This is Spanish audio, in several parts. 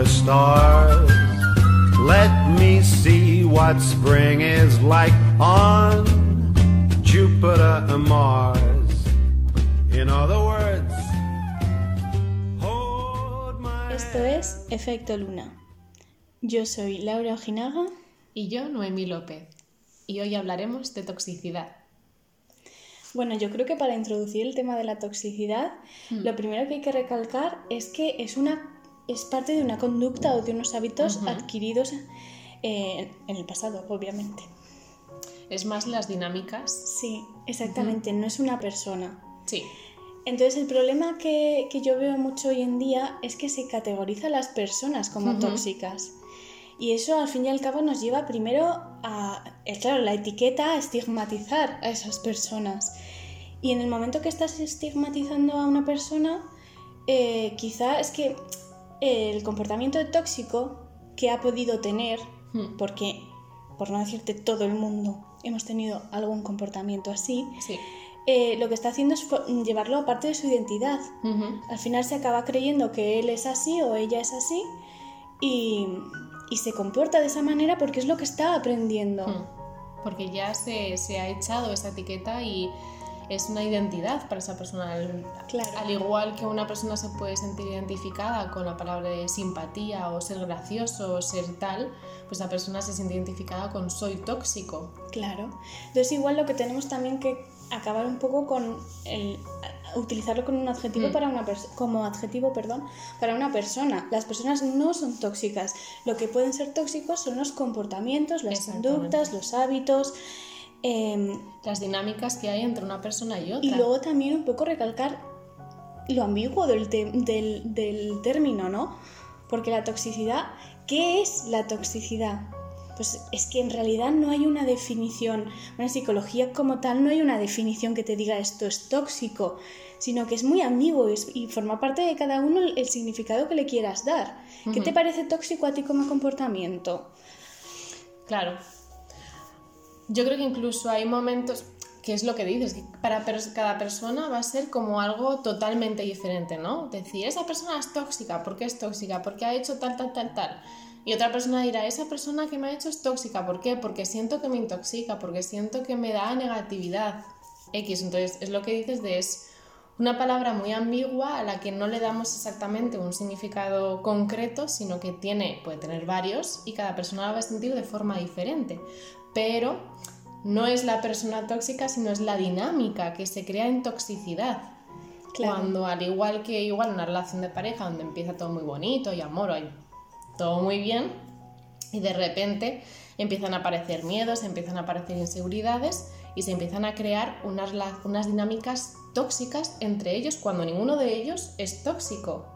the stars. Let me see what spring is like on Jupiter and Mars. In other words, hold my Esto es Efecto Luna. Yo soy Laura Ojinaga. Y yo, Noemí López. Y hoy hablaremos de toxicidad. Bueno, yo creo que para introducir el tema de la toxicidad, lo primero que hay que recalcar es que es una es parte de una conducta o de unos hábitos adquiridos eh, en el pasado, obviamente. Es más las dinámicas. Sí, exactamente, no es una persona. Sí. Entonces el problema que, que yo veo mucho hoy en día es que se categoriza a las personas como tóxicas. Y eso al fin y al cabo nos lleva primero a, eh, claro, la etiqueta a estigmatizar a esas personas. Y en el momento que estás estigmatizando a una persona, eh, quizá es que el comportamiento tóxico que ha podido tener, Hmm. porque por no decirte todo el mundo hemos tenido algún comportamiento así, Sí. eh, lo que está haciendo es llevarlo a parte de su identidad. Al final se acaba creyendo que él es así o ella es así y, y se comporta de esa manera porque es lo que está aprendiendo. Mm. Porque ya se, se ha echado esa etiqueta y es una identidad para esa persona. Al, Claro. al igual que una persona se puede sentir identificada con la palabra de simpatía o ser gracioso o ser tal, pues la persona se siente identificada con soy tóxico. Claro. Entonces igual lo que tenemos también que acabar un poco con el utilizarlo con un adjetivo Mm. para una como adjetivo, perdón, para una persona. Las personas no son tóxicas. Lo que pueden ser tóxicos son los comportamientos, las conductas, los hábitos. Em, Las dinámicas que hay entre una persona y otra. y luego también un poco recalcar lo ambiguo del, del, del término, ¿no? Porque la toxicidad, ¿qué es la toxicidad? Pues es que en realidad no hay una definición, una psicología como tal, no hay una definición que te diga esto es tóxico, sino que es muy ambiguo y, forma parte de cada uno el, el significado que le quieras dar. ¿Qué te parece tóxico a ti como comportamiento? Claro. Yo creo que incluso hay momentos, que es lo que dices, que para cada persona va a ser como algo totalmente diferente, ¿no? Decir, esa persona es tóxica, ¿por qué es tóxica? Porque ha hecho tal, tal, tal, tal. Y otra persona dirá, esa persona que me ha hecho es tóxica, ¿por qué? Porque siento que me intoxica, porque siento que me da negatividad. X, entonces es lo que dices de es una palabra muy ambigua a la que no le damos exactamente un significado concreto, sino que tiene, puede tener varios y cada persona la va a sentir de forma diferente. Pero no es la persona tóxica, sino es la dinámica que se crea en toxicidad. Claro. Cuando al igual que igual una relación de pareja donde empieza todo muy bonito y amor, hay todo muy bien, y de repente empiezan a aparecer miedos, empiezan a aparecer inseguridades y se empiezan a crear unas, unas dinámicas tóxicas entre ellos cuando ninguno de ellos es tóxico,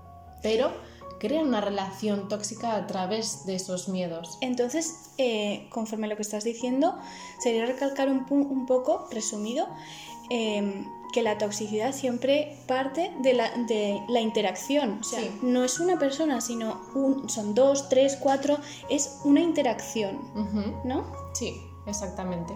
pero crean una relación tóxica a través de esos miedos. Entonces, eh, conforme a lo que estás diciendo, sería recalcar un, poco, resumido, em, que la toxicidad siempre parte de la, de la interacción. O sea, Sí. no es una persona, sino un, son dos, tres, cuatro, es una interacción. ¿no? Sí, exactamente.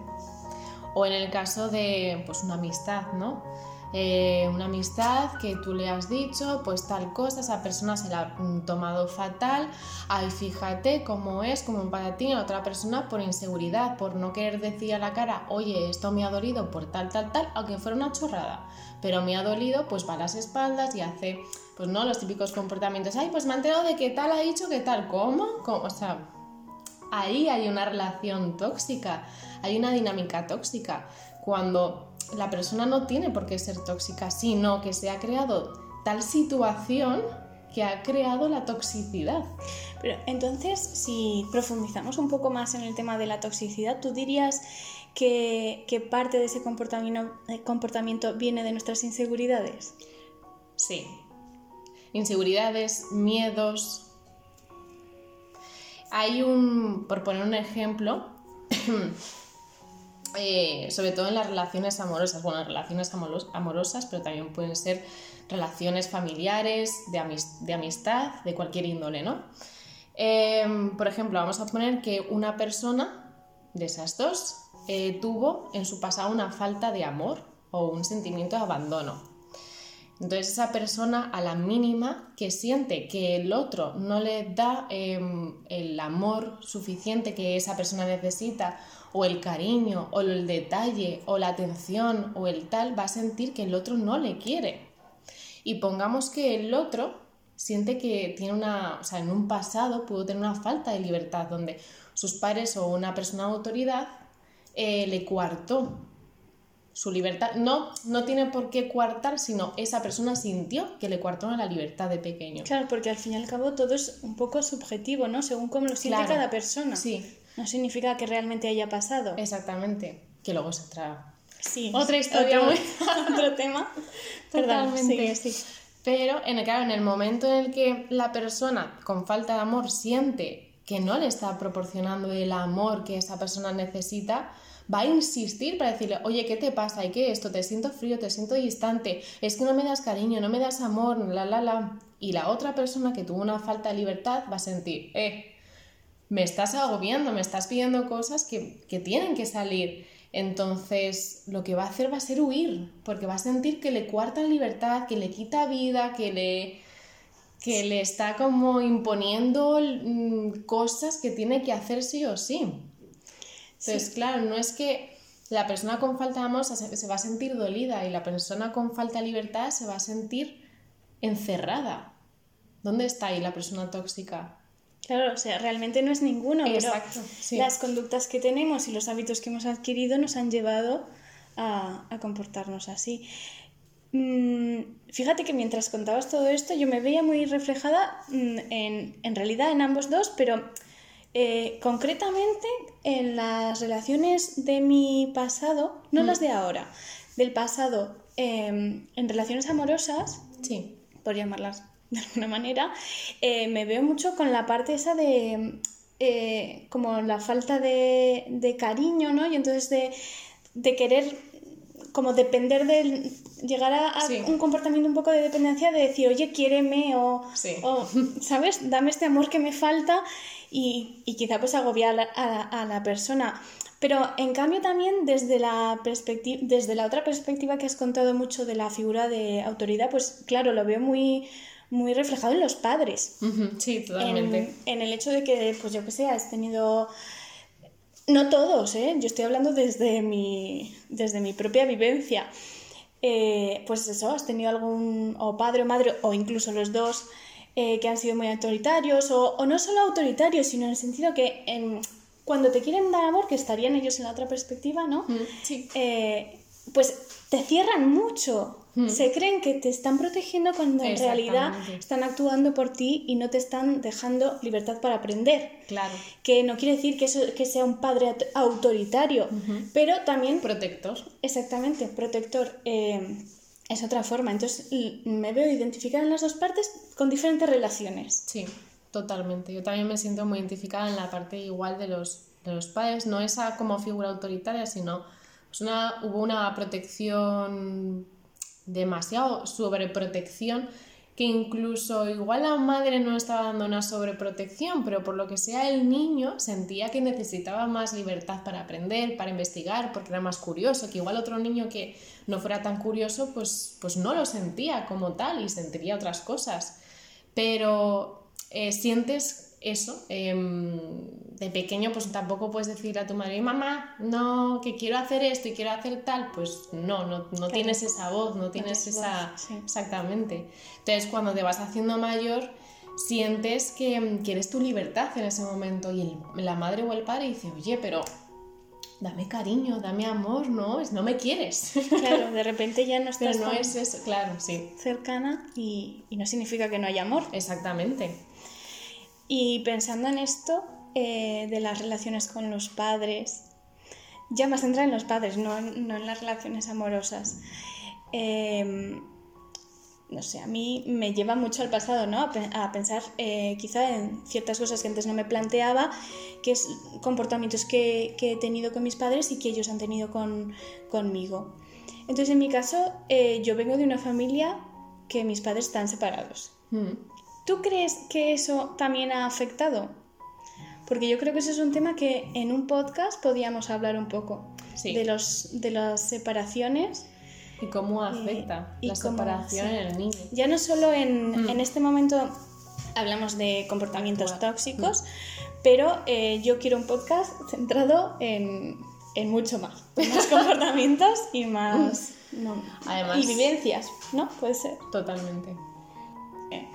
O en el caso de pues una amistad, ¿no? Eh, una amistad que tú le has dicho, pues tal cosa, esa persona se la ha tomado fatal, ay, fíjate cómo es, como ti, a otra persona por inseguridad, por no querer decir a la cara, oye, esto me ha dolido por tal, tal, tal, aunque fuera una chorrada, pero me ha dolido, pues va a las espaldas y hace, pues no, los típicos comportamientos, ay, pues me he enterado de que tal ha dicho que tal, ¿cómo? ¿Cómo? O sea, ahí hay una relación tóxica, hay una dinámica tóxica. Cuando la persona no tiene por qué ser tóxica, sino que se ha creado tal situación que ha creado la toxicidad. Pero entonces, si profundizamos un poco más en el tema de la toxicidad, ¿tú dirías que, que parte de ese comportamiento, eh, comportamiento viene de nuestras inseguridades? Sí. Inseguridades, miedos. Hay un, por poner un ejemplo, eh, sobre todo en las relaciones amorosas, bueno, relaciones amoros- amorosas, pero también pueden ser relaciones familiares, de amistad, de cualquier índole, ¿no? Em, por ejemplo, vamos a poner que una persona de esas dos eh, tuvo en su pasado una falta de amor o un sentimiento de abandono. Entonces esa persona a la mínima que siente que el otro no le da em, el amor suficiente que esa persona necesita, o el cariño, o el detalle, o la atención, o el tal, va a sentir que el otro no le quiere. Y pongamos que el otro siente que tiene una, o sea, en un pasado pudo tener una falta de libertad, donde sus padres o una persona de autoridad eh, le coartó su libertad. No, no tiene por qué coartar, sino esa persona sintió que le coartaron la libertad de pequeño. Claro, porque al fin y al cabo todo es un poco subjetivo, ¿no? Según cómo lo siente Claro. cada persona. Sí, No significa que realmente haya pasado. exactamente. Que luego se otra Sí. Otra historia Otro, muy- otro tema. Perdón, Totalmente. sigue, sí. Pero en el, claro, en el momento en el que la persona con falta de amor siente que no le está proporcionando el amor que esa persona necesita, va a insistir para decirle, oye, ¿qué te pasa? ¿Y qué esto? Te siento frío, te siento distante, es que no me das cariño, no me das amor, la, la, la. Y la otra persona que tuvo una falta de libertad va a sentir, eh, me estás agobiando, me estás pidiendo cosas que, que tienen que salir. Entonces, lo que va a hacer va a ser huir, porque va a sentir que le cuarta libertad, que le quita vida, que le, que le está como imponiendo mm, cosas que tiene que hacer sí o sí. Entonces, claro, no es que la persona con falta de amor se, se va a sentir dolida y la persona con falta de libertad se va a sentir encerrada. ¿Dónde está ahí la persona tóxica? Claro, o sea, realmente no es ninguno, Exacto, pero sí. las conductas que tenemos y los hábitos que hemos adquirido nos han llevado a, a comportarnos así. Mm, fíjate que mientras contabas todo esto yo me veía muy reflejada mm, en, en realidad en ambos dos, pero eh, concretamente en las relaciones de mi pasado, no las de ahora, del pasado, em, en relaciones amorosas, Sí, por llamarlas de alguna manera, eh, me veo mucho con la parte esa de eh, como la falta de, de cariño, ¿no? Y entonces de, de querer como depender del llegar a, Sí. un comportamiento un poco de dependencia de decir, oye, quiéreme o, Sí. o, ¿sabes? Dame este amor que me falta y, y quizá pues agobiar a la, a la- a la persona. Pero en cambio también desde la, perspectiva, desde la otra perspectiva que has contado mucho de la figura de autoridad, pues claro, lo veo muy, muy reflejado en los padres. Sí, totalmente. En, en el hecho de que, pues yo que sé, has tenido... No todos, ¿eh? Yo estoy hablando desde mi, desde mi propia vivencia. Eh, pues eso, has tenido algún o padre o madre, o incluso los dos, eh, que han sido muy autoritarios, o, o no solo autoritarios, sino en el sentido que em, cuando te quieren dar amor, que estarían ellos en la otra perspectiva, ¿no? Mm, Sí, eh, pues te cierran mucho. Se creen que te están protegiendo cuando en realidad están actuando por ti y no te están dejando libertad para aprender. claro. Que no quiere decir que, eso, que sea un padre aut- autoritario, pero también, Protector. exactamente, protector. eh, es otra forma. Entonces me veo identificada en las dos partes con diferentes relaciones. Sí, totalmente. Yo también me siento muy identificada en la parte igual de los, de los padres, no esa como figura autoritaria, sino pues una, hubo una protección demasiado sobreprotección que incluso igual la madre no estaba dando una sobreprotección, pero por lo que sea el niño sentía que necesitaba más libertad para aprender, para investigar, porque era más curioso, que igual otro niño que no fuera tan curioso, pues, pues no lo sentía como tal y sentiría otras cosas. Pero eh, sientes eso, em, de pequeño pues tampoco puedes decir a tu madre, mamá, no, que quiero hacer esto y quiero hacer tal, pues no, no, no tienes esa voz, no tienes esa... voz, sí. Exactamente. Entonces cuando te vas haciendo mayor, sientes que, mm, que eres tu libertad en ese momento y el- la madre o el padre dice, oye, pero dame cariño, dame amor, no, es, no me quieres. Claro, de repente ya no pero estás no tan es eso, claro, sí, cercana y, y no significa que no haya amor. exactamente. Y pensando en esto, eh, de las relaciones con los padres, ya más centrada en los padres, no, no en las relaciones amorosas. Eh, no sé, a mí me lleva mucho al pasado, ¿no? A, a pensar eh, quizá en ciertas cosas que antes no me planteaba, que es comportamientos que, que he tenido con mis padres y que ellos han tenido con, conmigo. Entonces, en mi caso, eh, yo vengo de una familia que mis padres están separados. Mm. ¿Tú crees que eso también ha afectado? Porque yo creo que eso es un tema que en un podcast podíamos hablar un poco Sí. de, los, de las separaciones y cómo afecta y la separación sí. en el niño. Ya no solo en, Mm. en este momento hablamos de comportamientos tóxicos, pero eh, yo quiero un podcast centrado en, en mucho más. Más comportamientos y más... no, Además- y vivencias, ¿no? Puede ser. Totalmente. eh,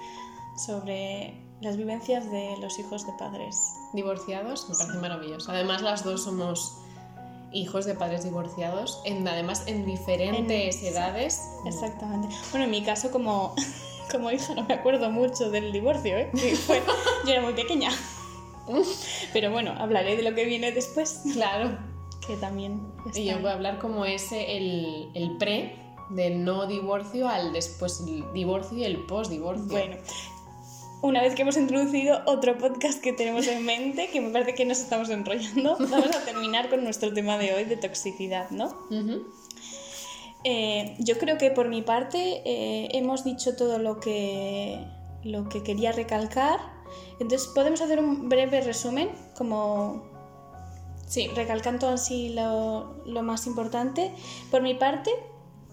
sobre las vivencias de los hijos de padres. Divorciados, me parece maravilloso. Además, las dos somos hijos de padres divorciados, en, además en diferentes En- edades. Exactamente. Bueno, en mi caso como, como hija no me acuerdo mucho del divorcio, ¿eh? Fue- yo era muy pequeña. Pero bueno, hablaré de lo que viene después, Claro. que también está Y yo voy a hablar como ese, el, el pre del no divorcio al después divorcio y el post-divorcio. Bueno, una vez que hemos introducido otro podcast que tenemos en mente, que me parece que nos estamos enrollando, vamos a terminar con nuestro tema de hoy de toxicidad, ¿no? Eh, yo creo que por mi parte eh, hemos dicho todo lo que, lo que quería recalcar. Entonces, podemos hacer un breve resumen, como Sí, recalcando así lo, lo más importante. Por mi parte,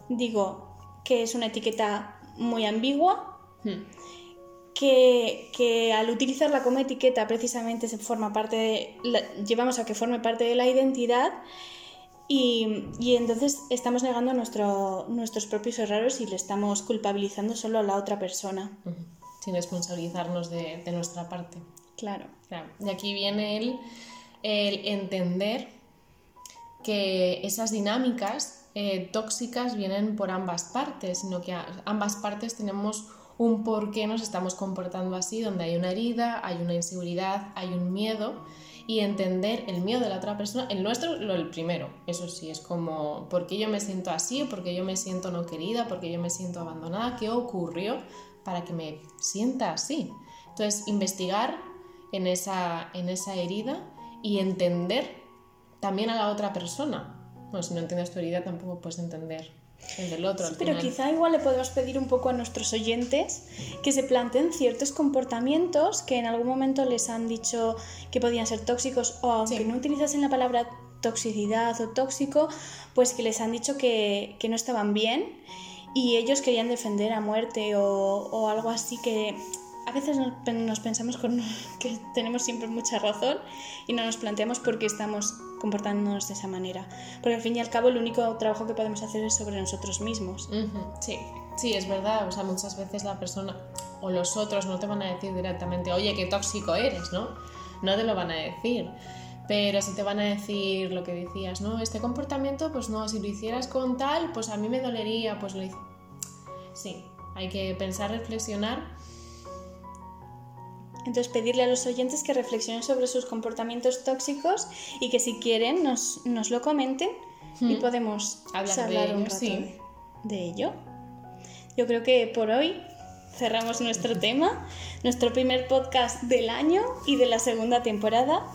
digo que es una etiqueta muy ambigua, Hmm. Que, que al utilizarla como etiqueta precisamente se forma parte de, la- llevamos a que forme parte de la identidad y, y entonces estamos negando nuestro- nuestros propios errores y le estamos culpabilizando solo a la otra persona. Sin responsabilizarnos de, de nuestra parte. Claro. Claro. Y aquí viene el, el entender que esas dinámicas eh, tóxicas vienen por ambas partes, sino que ambas partes tenemos un por qué nos estamos comportando así, donde hay una herida, hay una inseguridad, hay un miedo, y entender el miedo de la otra persona, el nuestro, lo el primero, eso sí, es como, ¿por qué yo me siento así? ¿Por qué yo me siento no querida? ¿Por qué yo me siento abandonada? ¿Qué ocurrió para que me sienta así? Entonces, investigar en esa, en esa herida y entender también a la otra persona. Bueno, si no entiendes tu herida, tampoco puedes entender el del otro. al Pero final. quizá igual le podemos pedir un poco a nuestros oyentes que se planteen ciertos comportamientos que en algún momento les han dicho que podían ser tóxicos o aunque Sí. no utilizasen la palabra toxicidad o tóxico, pues que les han dicho que, que no estaban bien y ellos querían defender a muerte o, o algo así que a veces nos, pen- nos pensamos con- que tenemos siempre mucha razón y no nos planteamos por qué estamos comportándonos de esa manera. Porque al fin y al cabo el único trabajo que podemos hacer es sobre nosotros mismos. Sí, sí, es verdad. O sea, muchas veces la persona o los otros no te van a decir directamente, oye, qué tóxico eres, ¿no? No te lo van a decir. Pero sí te van a decir lo que decías, ¿no? Este comportamiento, pues no, si lo hicieras con tal, pues a mí me dolería, pues lo hice. Sí, hay que pensar, reflexionar. Entonces pedirle a los oyentes que reflexionen sobre sus comportamientos tóxicos y que si quieren nos, nos lo comenten y Mm. podemos Hablar de hablar un ello, rato sí. de, de ello. Yo creo que por hoy cerramos nuestro tema, nuestro primer podcast del año y de la segunda temporada.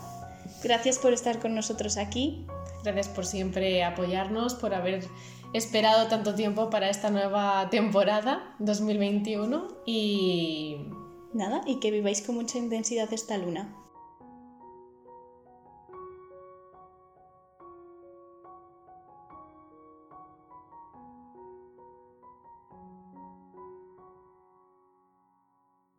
Gracias por estar con nosotros aquí. Gracias por siempre apoyarnos, por haber esperado tanto tiempo para esta nueva temporada 2021 y Nada, y que viváis con mucha intensidad esta luna.